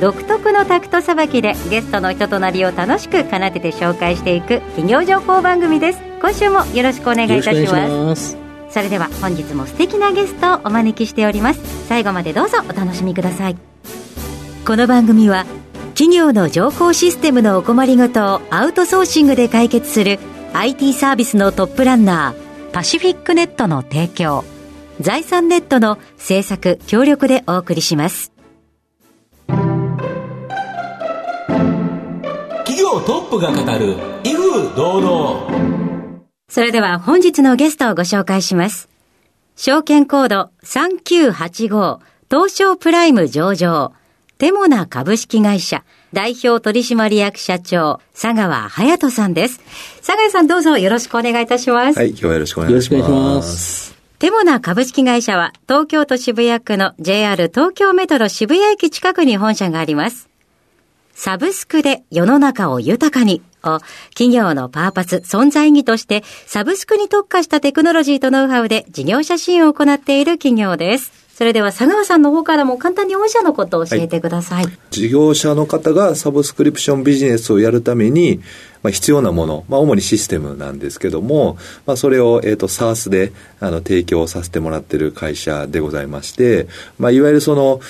独特のタクトさばきでゲストの人となりを楽しく奏でて紹介していく企業情報番組です。今週もよろしくお願いいたします。それでは本日も素敵なゲストをお招きしております。最後までどうぞお楽しみください。この番組は企業の情報システムのお困りごとをアウトソーシングで解決する IT サービスのトップランナーパシフィックネットの提供財産ネットの制作協力でお送りします企業トップが語る威風堂々それでは本日のゲストをご紹介します証券コード3985東証プライム上場テモナ株式会社代表取締役社長、佐川隼人さんです。佐川さんどうぞよろしくお願いいたします。はい、今日はよろしくお願いします。よろしくお願いします。テモナ株式会社は東京都渋谷区の JR 東京メトロ渋谷駅近くに本社があります。サブスクで世の中を豊かに。を企業のパーパス、存在意義としてサブスクに特化したテクノロジーとノウハウで事業者支援を行っている企業です。それでは佐川さんの方からも簡単に御社のことを教えてください、はい、事業者の方がサブスクリプションビジネスをやるために、まあ、必要なもの、まあ、主にシステムなんですけども、まあ、それを、えーと、SARS であの提供させてもらっている会社でございまして、まあ、いわゆるその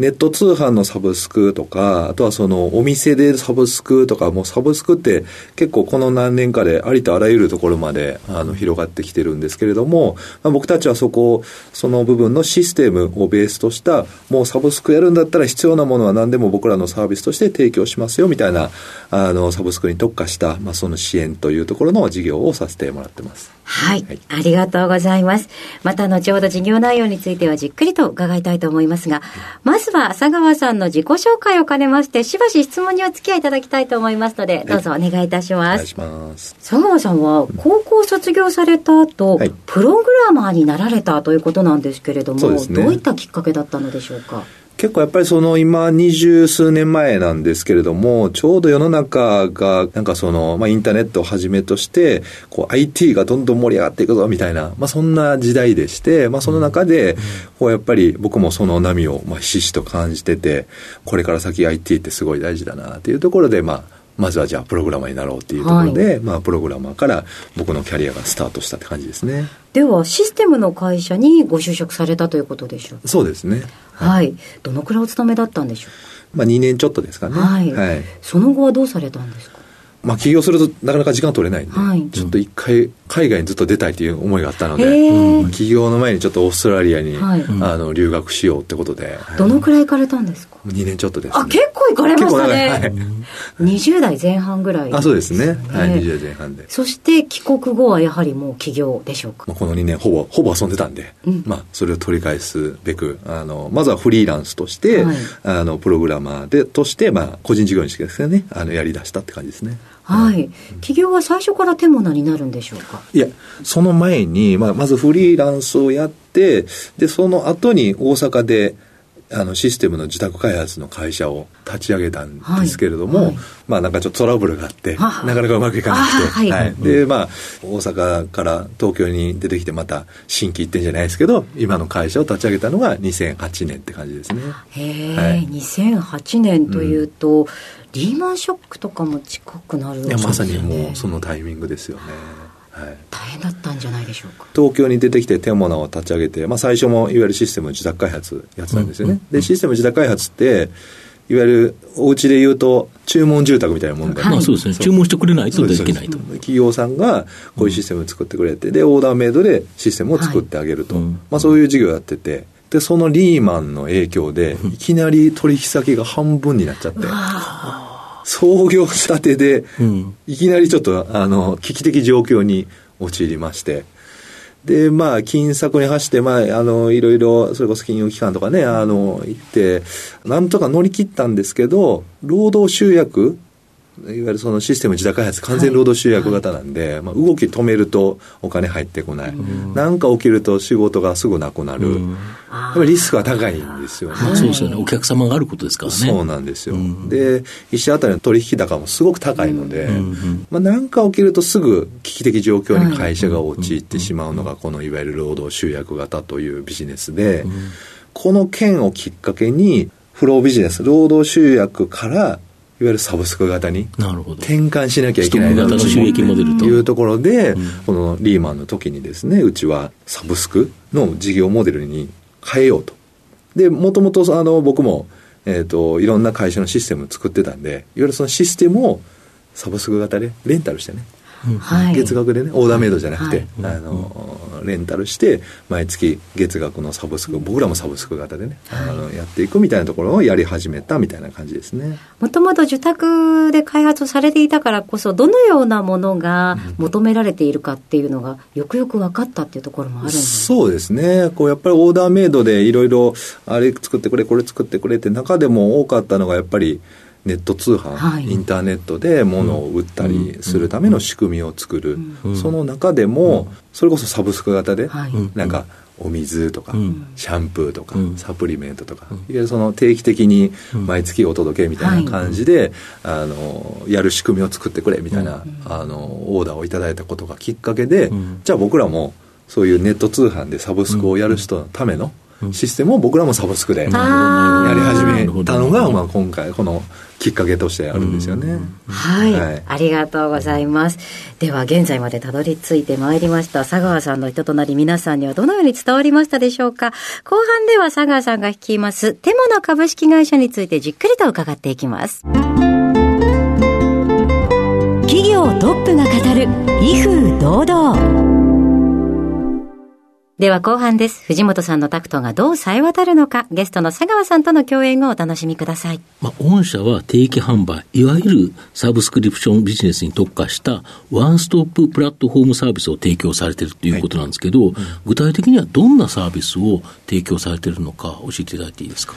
ネット通販のサブスクとか、あとはそのお店でサブスクとか、もうサブスクって結構この何年かでありとあらゆるところまであの広がってきてるんですけれども、まあ、僕たちはそこ、その部分のシステムをベースとした、もうサブスクやるんだったら必要なものは何でも僕らのサービスとして提供しますよみたいな、あの、サブスクに特化した、まあ、その支援というところの事業をさせてもらってます。はい、はい、ありがとうございます。また後ほど事業内容についてはじっくりと伺いたいと思いますが、まずは佐川さんの自己紹介を兼ねまして、しばし質問にお付き合いいただきたいと思いますので、どうぞお願いいたします。お願いします。佐川さんは高校卒業された後、はい、プログラマーになられたということなんですけれども、ね、どういったきっかけだったのでしょうか？結構やっぱりその今二十数年前なんですけれども、ちょうど世の中がなんかその、まあインターネットをはじめとして、こう IT がどんどん盛り上がっていくぞみたいな、まあそんな時代でして、まあその中で、こうやっぱり僕もその波をまあひしひしと感じてて、これから先 IT ってすごい大事だなっていうところで、まあまずはじゃあプログラマーになろうっていうところで、はい、まあプログラマーから僕のキャリアがスタートしたって感じですね。ではシステムの会社にご就職されたということでしょうそうですね。はい。はい、どのくらいお勤めだったんでしょう？まあ2年ちょっとですかね。はい。はい、その後はどうされたんですか？まあ起業するとなかなか時間取れないんで、はい、ちょっと一回海外にずっと出たいという思いがあったので、うん、起業の前にちょっとオーストラリアに、はい、あの留学しようってことで、どのくらい行かれたんですか？2年ちょっとです、ね、あ結構行かれましたね、はい、20代前半ぐらい、あそうですね。はい20代前半で。そして帰国後はやはりもう起業でしょうか、まあ、この2年ほぼほぼ遊んでたんで、うん、まあそれを取り返すべくあのまずはフリーランスとして、はい、あのプログラマーでとして、まあ、個人事業主ですね。あのやりだしたって感じですねはい。企業は最初からテモナになるんでしょうか？いや、その前に、まあ、まずフリーランスをやって、で、その後に大阪で、あのシステムの自宅開発の会社を立ち上げたんですけれども、はい。はい、まあなんかちょっとトラブルがあって、なかなかうまくいかなくて、はい、はい、で、まあ、大阪から東京に出てきてまた新規一点じゃないですけど、今の会社を立ち上げたのが2008年って感じですね。へえ、はい、2008年というと、うんリーマンショックとかも近くなる、ね、いやまさにもうそのタイミングですよね。はい、大変だったんじゃないでしょうか。東京に出てきてテモナを立ち上げて、まあ、最初もいわゆるシステム自宅開発やってたんですよね、うんうん、でシステム自宅開発っていわゆるお家で言うと注文住宅みたいなもんで、はい、まあそうですね。注文してくれないといけないと。企業さんがこういうシステムを作ってくれて、でオーダーメイドでシステムを作ってあげると、はい、まあ、そういう事業やっててでそのリーマンの影響でいきなり取引先が半分になっちゃって、創業したてで、いきなりちょっと、あの、危機的状況に陥りまして、で、まあ、金策に走って、まあ、あの、いろいろ、それこそ金融機関とかね、あの、行って、なんとか乗り切ったんですけど、労働集約いわゆるそのシステム自社開発完全労働集約型なんで、はい、まあ、動き止めるとお金入ってこない。何、か起きると仕事がすぐなくなる、やっぱりリスクは高いんですよね、そうですよね。お客様があることですからね。そうなんですよ、で一社当たりの取引高もすごく高いので、まあ、何か起きるとすぐ危機的状況に会社が陥ってしまうのがこのいわゆる労働集約型というビジネスで、この件をきっかけにフロービジネス労働集約からいわゆるサブスク型に転換しなきゃいけないなというところで、このリーマンの時にですねうちはサブスクの事業モデルに変えようと。でもともとあの僕も、えーと、いろんな会社のシステムを作ってたんでいわゆるそのシステムをサブスク型でレンタルしてね月額でねオーダーメイドじゃなくて、はい、あのレンタルして毎月月額のサブスク僕らもサブスク型でね、はい、あのやっていくみたいなところをやり始めたみたいな感じですね。もともと受託で開発されていたからこそどのようなものが求められているかっていうのがよくよく分かったっていうところもあるんですそうですね。こうやっぱりオーダーメイドでいろいろあれ作ってくれこれ作ってくれって中でも多かったのがやっぱりネット通販、はい、インターネットで物を売ったりするための仕組みを作る、うん、その中でも、それこそサブスク型で、はい、なんかお水とか、シャンプーとか、サプリメントとか、いわゆるその定期的に毎月お届けみたいな感じで、あのやる仕組みを作ってくれみたいな、あのオーダーをいただいたことがきっかけで、じゃあ僕らもそういうネット通販でサブスクをやる人のためのシステムを僕らもサブスクでやり始めたのが、まあ、今回このきっかけとしてあるんですよね。はい、はい、ありがとうございます。では現在までたどり着いてまいりました佐川さんの人となり皆さんにはどのように伝わりましたでしょうか？後半では佐川さんが率いますテモの株式会社についてじっくりと伺っていきます。企業トップが語る威風堂々。では後半です。藤本さんのタクトがどう冴え渡るのか、ゲストの佐川さんとの共演をお楽しみください。まあ、御社は定期販売、いわゆるサブスクリプションビジネスに特化したワンストッププラットフォームサービスを提供されているということなんですけど、はい具体的にはどんなサービスを提供されているのか教えていただいていいですか？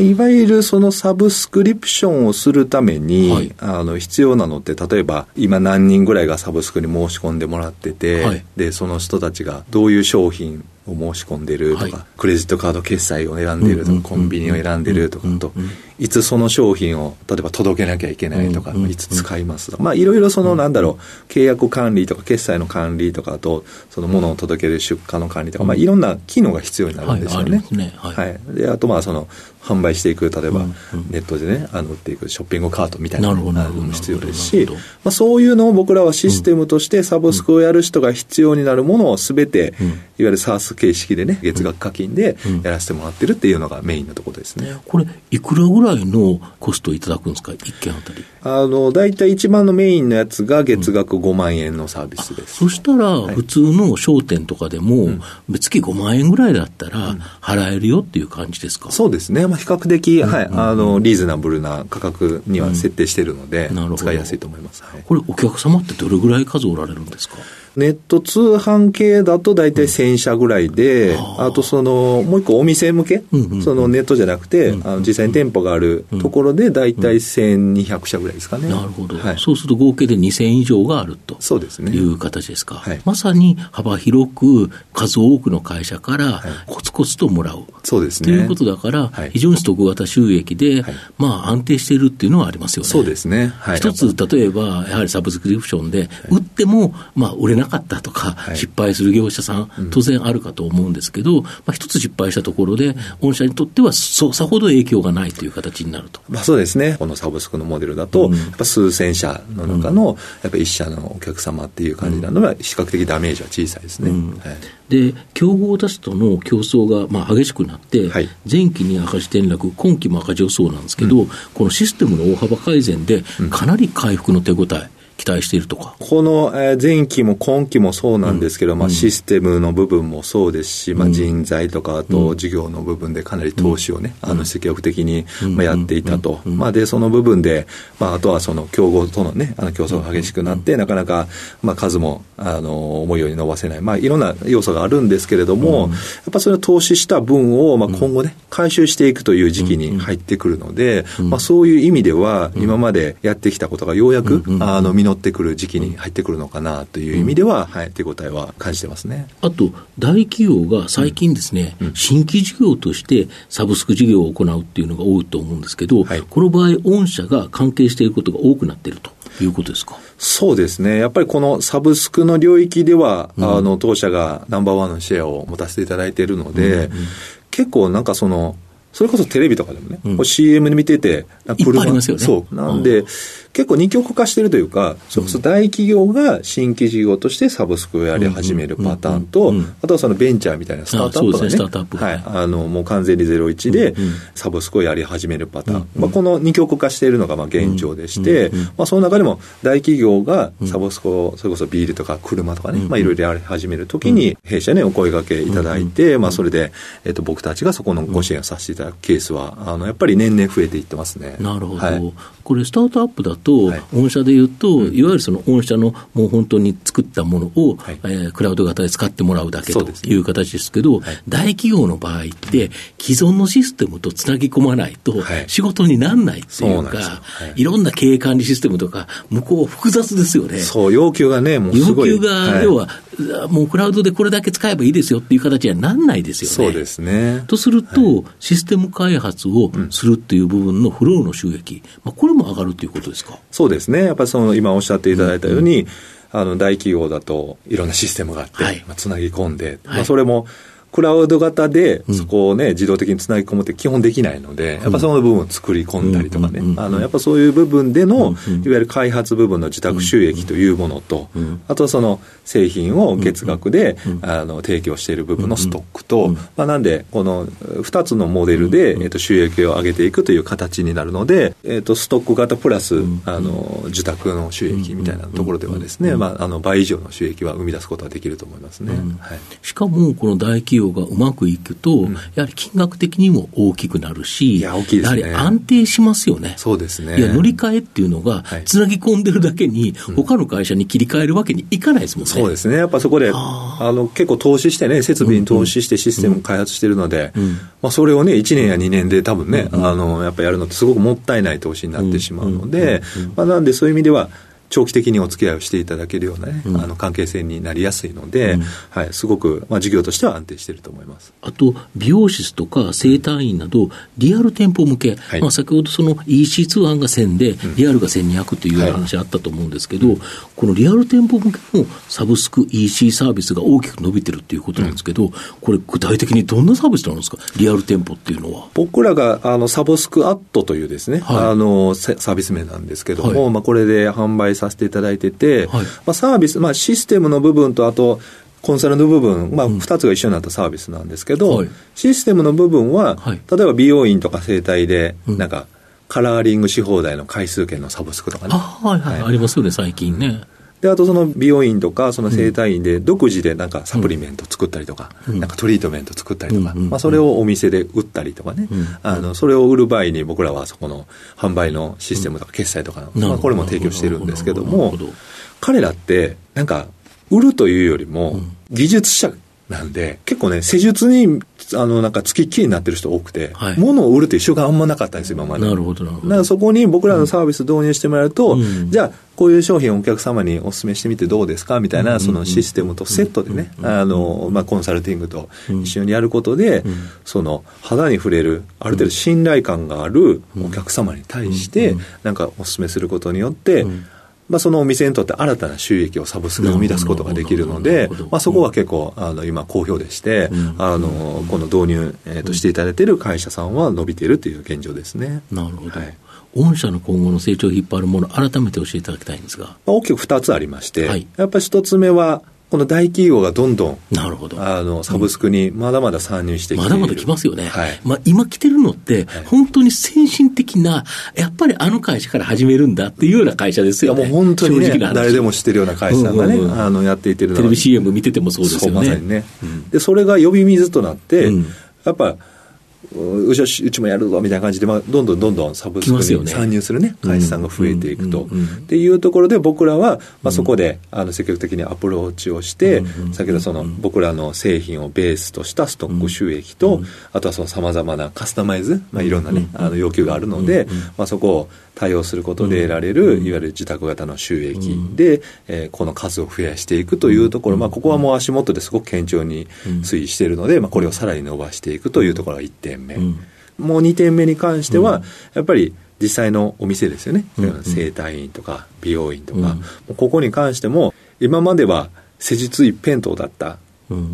いわゆるそのサブスクリプションをするために、はい、あの必要なのって、例えば今何人ぐらいがサブスクに申し込んでもらってて、はい、で、その人たちがどういう商品を申し込んでるとか、はい、クレジットカード決済を選んでるとか、コンビニを選んでるとかと、いつその商品を例えば届けなきゃいけないとか、いつ使いますとか、まあいろいろそのなんだろう、契約管理とか決済の管理とかと、その物を届ける出荷の管理とか、まあいろんな機能が必要になるんですよね。はい、で、あとまあその販売していく、例えばネットでね、あの売っていくショッピングカートみたいなのも必要ですし、まあそういうのを僕らはシステムとしてサブスクをやる人が必要になるものをすべて、いわゆる SARS 形式でね、月額課金でやらせてもらってるっていうのがメインのところですね。これ、いくらぐらいのコストいただくんですか、一件あたり。あの、大体一番のメインのやつが月額5万円のサービスです。そしたら、普通の商店とかでも、月5万円ぐらいだったら、払えるよっていう感じですか、そうですね。まあ、比較的、はい、あの、リーズナブルな価格には設定してるので、使いやすいと思います。これ、お客様ってどれぐらい数おられるんですか？ネット通販系だと大体1000社ぐらいで、うん、あとその、もう一個お店向け、うんうんうん、そのネットじゃなくて、うんうん、あの実際に店舗があるところで大体1200社ぐらいですかね。なるほど、はい。そうすると合計で2000以上があるとそうですね。いう形ですか。はい、まさに幅広く数多くの会社からコツコツともらう。そうですね。ということだから、非常にストック型収益で、まあ安定しているっていうのはありますよね。そうですね。一つ、例えば、やはりサブスクリプションで、売っても、まあ売れなかったとか、はい、失敗する業者さん、当然あるかと思うんですけど、まあ、一つ失敗したところで、御社にとってはそさほど影響がないという形になると。まあ、そうですね、このサブスクのモデルだと、やっぱ数千社の中の、やっぱ一社のお客様っていう感じなのは、比較的ダメージは小さいですね。はい、で競合他社との競争がまあ激しくなって、はい、前期に赤字転落、今期も赤字予想なんですけど、うん、このシステムの大幅改善で、かなり回復の手応え、期期待しているとか。この、えー前期も今期もそうなんですけど、まあ、システムの部分もそうですし、まあ、人材とか、あと事業の部分でかなり投資をね、あの積極的に、まあ、やっていたと、まあ、でその部分で、まあ、あとはその競合とのね、あの競争が激しくなって、なかなか、まあ、数もあの思うように伸ばせない、まあ、いろんな要素があるんですけれども、やっぱそれを投資した分を、まあ、今後ね、回収していくという時期に入ってくるので、まあ、そういう意味では、今までやってきたことがようやく、あの実ってくる時期に入ってくるのかなという意味では、はい、手応えは感じてますね。あと、大企業が最近ですね、新規事業としてサブスク事業を行うっていうのが多いと思うんですけど、はいこの場合、御社が関係していることが多くなっているということですか。そうですね。やっぱりこのサブスクの領域では、あの、当社がナンバーワンのシェアを持たせていただいているので、結構なんかその、それこそテレビとかでもね、こう CM で見てて、あいっぱいありますよねそう。なんで、結構二極化してるというか、それこそ大企業が新規事業としてサブスクをやり始めるパターンと、あとはそのベンチャーみたいなスタートアップがね、ね。はい、あの、もう完全にゼロ一でサブスクをやり始めるパターン。まあ、この二極化しているのがまあ現状でして、まあ、その中でも大企業がサブスクを、それこそビールとか車とかね、まあ、いろいろやり始めるときに、弊社にお声掛けいただいて、まあ、それで、えっと、僕たちがそこのご支援をさせていただくケースは、あの、やっぱり年々増えていってますね。なるほど、はい。これ、スタートアップだと、はい。御社でいうと、いわゆるその御社のもう本当に作ったものを、はい。えークラウド型で使ってもらうだけという形ですけど、大企業の場合って、既存のシステムとつなぎ込まないとはい、仕事にならないっていうか、い。い、ろんな経営管理システムとか、向こう、複雑ですよね。そう、要求がね、もうす要ごい。求が、はい。要は、もうクラウドでこれだけ使えばいいですよっていう形にはなんないですよね。そうですね。とすると、システム開発をするっていう部分のフローの収益、まあ、これも上がるということですか？そうですね。やっぱりその今おっしゃっていただいたように、あの大企業だといろんなシステムがあって、はいまあ、つなぎ込んで、はいまあ、それもクラウド型でそこをね、自動的につなぎ込むって基本できないので、やっぱその部分を作り込んだりとかね、あの、やっぱそういう部分での、いわゆる開発部分の自宅収益というものと、あとはその製品を月額で、あの、提供している部分のストックと、まあ、なんで、この2つのモデルで、えっと、収益を上げていくという形になるので、えっと、ストック型プラス、あの、受託の収益みたいなところではですね、まあ、あの、倍以上の収益は生み出すことができると思いますね。はい。しかも、この大企業がうまくいくと、やはり金額的にも大きくなるし、いやねやはり安定しますよね。そうですね。いや、乗り換えっていうのがはい、つなぎ込んでるだけに、他の会社に切り替えるわけにいかないですもんね。そうですね。やっぱそこで、あの、結構投資してね、設備に投資してシステムを開発してるので、まあ、それをね、1年や2年で多分ね、あの、やっぱやるのってすごくもったいない投資になってしまうので、まあ、なんでそういう意味では、長期的にお付き合いをしていただけるようなね、あの関係性になりやすいので、はい、すごく、まあ、事業としては安定していると思います。あと、美容室とか整体院など、リアル店舗向け、はい。まあ、先ほどその EC 通販が1000で、リアルが1200という話あったと思うんですけど、このリアル店舗向けのサブスク EC サービスが大きく伸びてるっていうことなんですけど、これ、具体的にどんなサービスなんですか、リアル店舗っていうのは。僕らがあのサブスクアットというですね、はい。あのセサービス名なんですけども、はい。まあ、これで販売させていただいてて、はい。まあ、サービス、まあ、システムの部分とあとコンサルの部分、まあ、2つが一緒になったサービスなんですけど、はい。システムの部分は、はい。例えば美容院とか整体で、なんかカラーリングし放題の回数券のサブスクとかね。あはい。はい、ありますよね、最近ね。で、あとその美容院とか、その整体院で独自でなんかサプリメント作ったりとか、なんかトリートメント作ったりとか、まあそれをお店で売ったりとかね、あの、それを売る場合に僕らはそこの販売のシステムとか決済とか、まあこれも提供してるんですけども彼らってなんか売るというよりも技術者なんで、結構ね、施術に、あの、なんか、つきっきりになってる人多くて、はい。物を売るという習慣あんまなかったんですよ、今まで。なるほど、なるほど。だからそこに僕らのサービス導入してもらうと、うん。じゃあ、こういう商品をお客様にお勧めしてみてどうですかみたいな、そのシステムとセットでね、あの、まあ、コンサルティングと一緒にやることで、その、肌に触れる、ある程度信頼感があるお客様に対して、なんかお勧めすることによって、まあ、そのお店にとって新たな収益をサブスクで生み出すことができるのでまあ、そこは結構、あの、今好評でして、あの、この導入、えっと、していただいている会社さんは伸びているという現状ですね。なるほど。はい御社の今後の成長を引っ張るもの、改めて教えていただきたいんですが。まあ大きく2つありまして、はいやっぱり1つ目は、この大企業がどんどんなるほど。あのサブスクにまだまだ参入してきている、まだまだ来ますよね。はい。まあ、今来てるのって、本当に先進的な、やっぱりあの会社から始めるんだっていうような会社ですいやよね。もう本当にね正直な話。誰でも知ってるような会社がね、うんうんうん。あのやっていってるのテレビ CM 見ててもそうですよね。そうまさにね、でそれが呼び水となって、うん。やっぱううちはうちもやるぞみたいな感じで、まあ、どん。どん。どん。どん。サブスクに来ますよね参入するね会社さん。が増えていくと、っていうところで僕らは、まあ、そこであの積極的にアプローチをして、先ほどその僕らの製品をベースとしたストック収益と、あとはそのさまざまなカスタマイズ、まあ、いろん。なね、あの要求があるので、まあ、そこを対応することで得られる、いわゆる自宅型の収益で、えーこの数を増やしていくというところ、まあ、ここはもう足元ですごく堅調に推移しているので、まあ、これをさらに伸ばしていくというところが1点目。もう2点目に関しては、やっぱり実際のお店ですよね。整体院とか美容院とか、ここに関しても、今までは施術一辺倒だった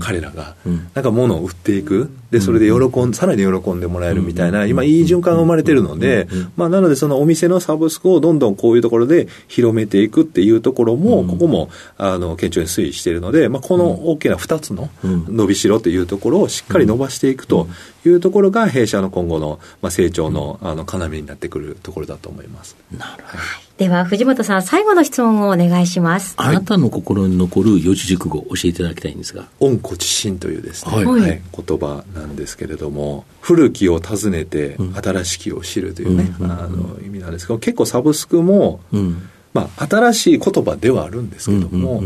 彼らが、なんか物を売っていく。で、それで喜ん、さらに喜んでもらえるみたいな、今いい循環が生まれてるので、まあなのでそのお店のサブスクをどんどんこういうところで広めていくっていうところも、ここも、あの、堅調に推移しているので、まあこの大きな2つの伸びしろというところをしっかり伸ばしていくというところが弊社の今後の、まあ、成長の、あの、要になってくるところだと思います。では藤本さん最後の質問をお願いします。あなたの心に残る四字熟語を教えていただきたいんですが。温故知新というですね、はい。はい。言葉なんですけれども古きを訪ねて新しきを知るというね、うんあの意味なんですけど結構サブスクも、うん。まあ、新しい言葉ではあるんですけども、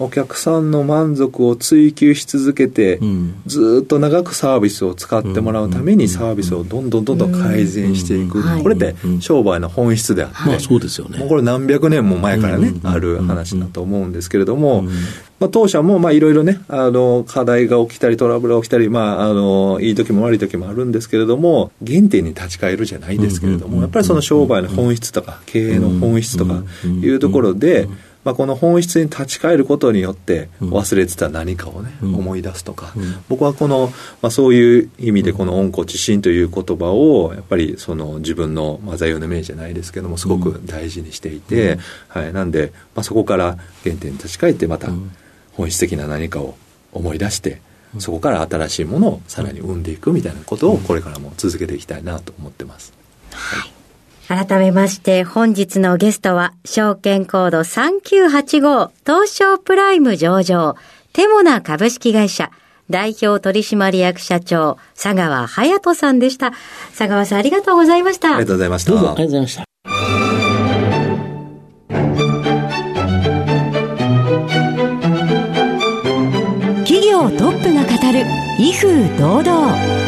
お客さんの満足を追求し続けて、うん。ずーっと長くサービスを使ってもらうためにサービスをどんどんどんどん改善していく、これって商売の本質であって、まあそうですよね。もうこれ何百年も前からね、うんある話だと思うんですけれども、まあ、当社もまあいろいろね、あの、課題が起きたり、トラブルが起きたり、まあ、あの、いい時も悪い時もあるんですけれども、原点に立ち返るじゃないですけれども、やっぱりその商売の本質とか、経営の本質とかいうところで、まあ、この本質に立ち返ることによって忘れてた何かをね、思い出すとか、僕はこの、まあ、そういう意味でこの温故知新という言葉をやっぱりその自分の、まあ、座右の銘じゃないですけどもすごく大事にしていて、はい、なんで、まあ、そこから原点に立ち返ってまた本質的な何かを思い出してそこから新しいものをさらに生んでいくみたいなことをこれからも続けていきたいなと思ってます。改めまして本日のゲストは証券コード3985東証プライム上場テモナ株式会社代表取締役社長佐川隼人さんでした佐川さんありがとうございましたありがとうございました。どうもありがとうございました。企業トップが語る威風堂々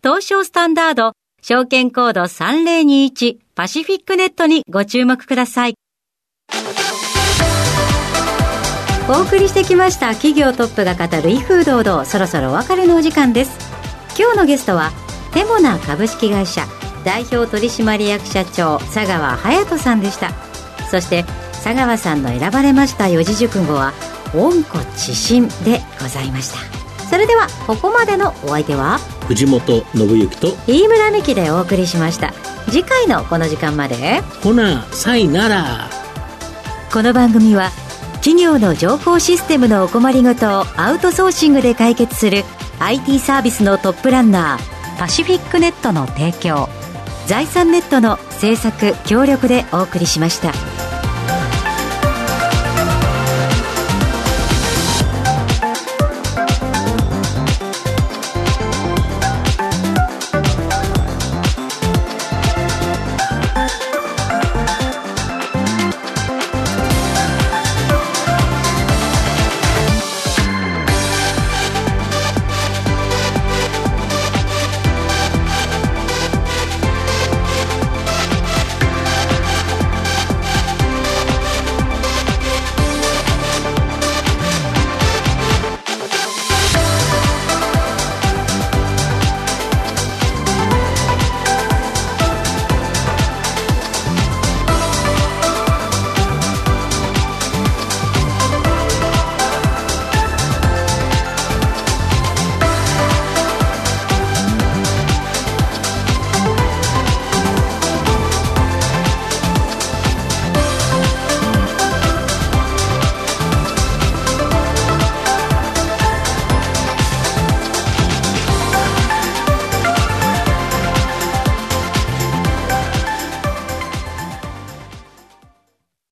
東証スタンダード証券コード3021パシフィックネットにご注目ください。お送りしてきました企業トップが語る威風堂々そろそろお別れのお時間です。今日のゲストはテモナ株式会社代表取締役社長佐川隼人さんでした。そして佐川さんの選ばれました四字熟語は温故知新でございました。それではここまでのお相手は藤本信之と、飯村美希でお送りしました次回のこの時間までほな、さいなら。この番組は企業の情報システムのお困りごとをアウトソーシングで解決する IT サービスのトップランナーパシフィックネットの提供財産ネットの制作協力でお送りしました。